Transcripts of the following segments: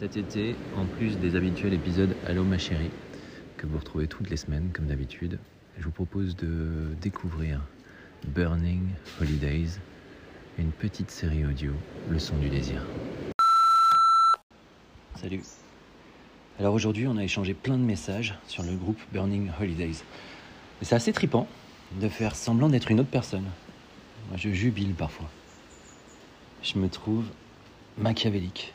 Cet été, en plus des habituels épisodes Allô ma chérie, que vous retrouvez toutes les semaines comme d'habitude, je vous propose de découvrir Burning Holidays, une petite série audio, Le son du désir. Salut. Alors aujourd'hui, on a échangé plein de messages sur le groupe Burning Holidays. C'est assez tripant de faire semblant d'être une autre personne. Moi, je jubile parfois. Je me trouve machiavélique.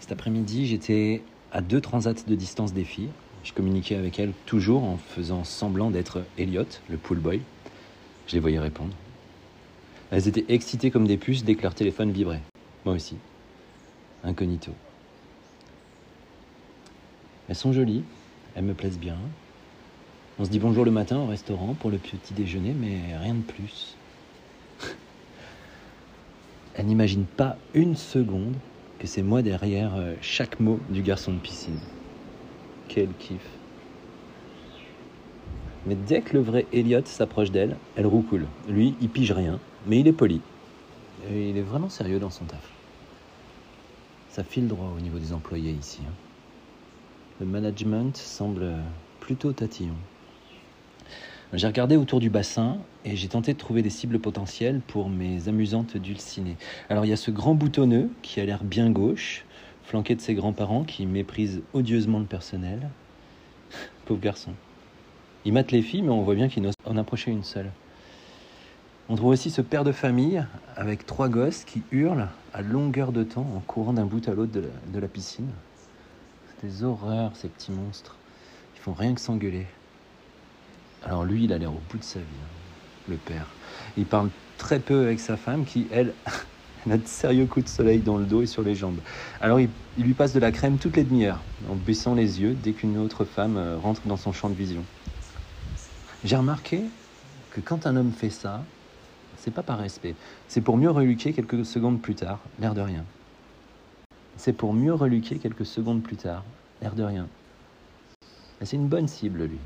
Cet après-midi, j'étais à deux transats de distance des filles. Je communiquais avec elles toujours en faisant semblant d'être Elliot, le pool boy. Je les voyais répondre. Elles étaient excitées comme des puces dès que leur téléphone vibrait. Moi aussi. Incognito. Elles sont jolies, elles me plaisent bien. On se dit bonjour le matin au restaurant pour le petit déjeuner, mais rien de plus. elles n'imaginent pas une seconde que c'est moi derrière euh, chaque mot du garçon de piscine. Quel kiff. Mais dès que le vrai Elliot s'approche d'elle, elle roucoule. Lui, il pige rien, mais il est poli. Il est vraiment sérieux dans son taf. Ça file droit au niveau des employés ici. Hein. Le management semble plutôt tatillon. J'ai regardé autour du bassin et j'ai tenté de trouver des cibles potentielles pour mes amusantes dulcinées. Alors il y a ce grand boutonneux qui a l'air bien gauche, flanqué de ses grands-parents qui méprisent odieusement le personnel. Pauvre garçon. Il mate les filles, mais on voit bien qu'il n'ose en approcher une seule. On trouve aussi ce père de famille avec trois gosses qui hurlent à longueur de temps en courant d'un bout à l'autre de, la piscine. C'est des horreurs, ces petits monstres. Ils font rien que s'engueuler. Alors lui, il a l'air au bout de sa vie, hein, le père. Il parle très peu avec sa femme qui, elle, a de sérieux coups de soleil dans le dos et sur les jambes. Alors il, lui passe de la crème toutes les demi-heures, en baissant les yeux dès qu'une autre femme euh, rentre dans son champ de vision. J'ai remarqué que quand un homme fait ça, c'est pas par respect, c'est pour mieux reluquer quelques secondes plus tard, l'air de rien. C'est pour mieux reluquer quelques secondes plus tard, l'air de rien. C'est une bonne cible, lui.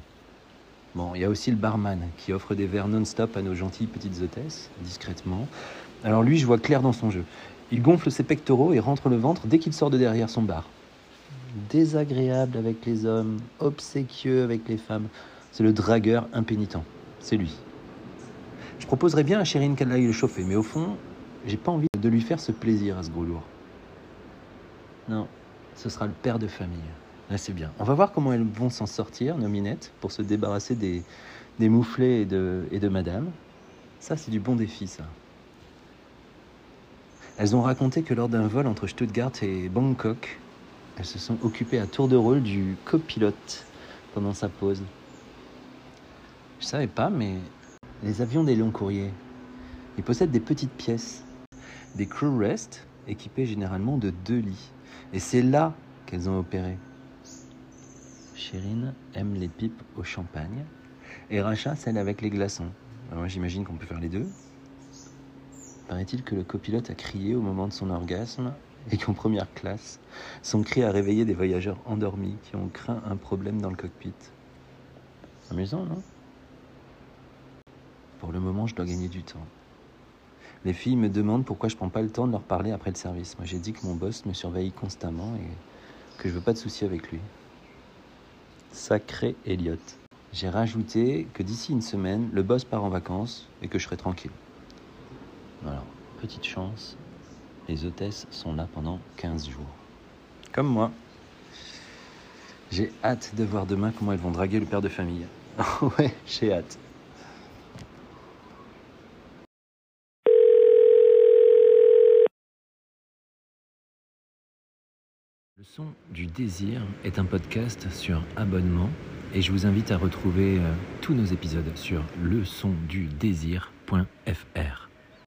Bon, il y a aussi le barman qui offre des verres non-stop à nos gentilles petites hôtesses, discrètement. Alors lui, je vois clair dans son jeu. Il gonfle ses pectoraux et rentre le ventre dès qu'il sort de derrière son bar. Désagréable avec les hommes, obséquieux avec les femmes. C'est le dragueur impénitent. C'est lui. Je proposerais bien à Chérine qu'elle aille le chauffer, mais au fond, j'ai pas envie de lui faire ce plaisir à ce gros lourd. Non, ce sera le père de famille. Là, c'est bien. On va voir comment elles vont s'en sortir, nos minettes, pour se débarrasser des, mouflets et de, et de madame. Ça, c'est du bon défi, ça. Elles ont raconté que lors d'un vol entre Stuttgart et Bangkok, elles se sont occupées à tour de rôle du copilote pendant sa pause. Je savais pas, mais les avions des longs courriers, ils possèdent des petites pièces, des crew rest équipés généralement de deux lits. Et c'est là qu'elles ont opéré. Chérine aime les pipes au champagne et Racha celle avec les glaçons. Moi j'imagine qu'on peut faire les deux. Paraît-il que le copilote a crié au moment de son orgasme et qu'en première classe, son cri a réveillé des voyageurs endormis qui ont craint un problème dans le cockpit. Amusant, non? Pour le moment, je dois gagner du temps. Les filles me demandent pourquoi je prends pas le temps de leur parler après le service. Moi, j'ai dit que mon boss me surveille constamment et que je veux pas de soucis avec lui. Sacré Elliot. J'ai rajouté que d'ici une semaine, le boss part en vacances et que je serai tranquille. Alors, petite chance, les hôtesses sont là pendant 15 jours. Comme moi. J'ai hâte de voir demain comment elles vont draguer le père de famille. ouais, j'ai hâte. Le son du désir est un podcast sur abonnement et je vous invite à retrouver euh, tous nos épisodes sur leçondudésir.fr.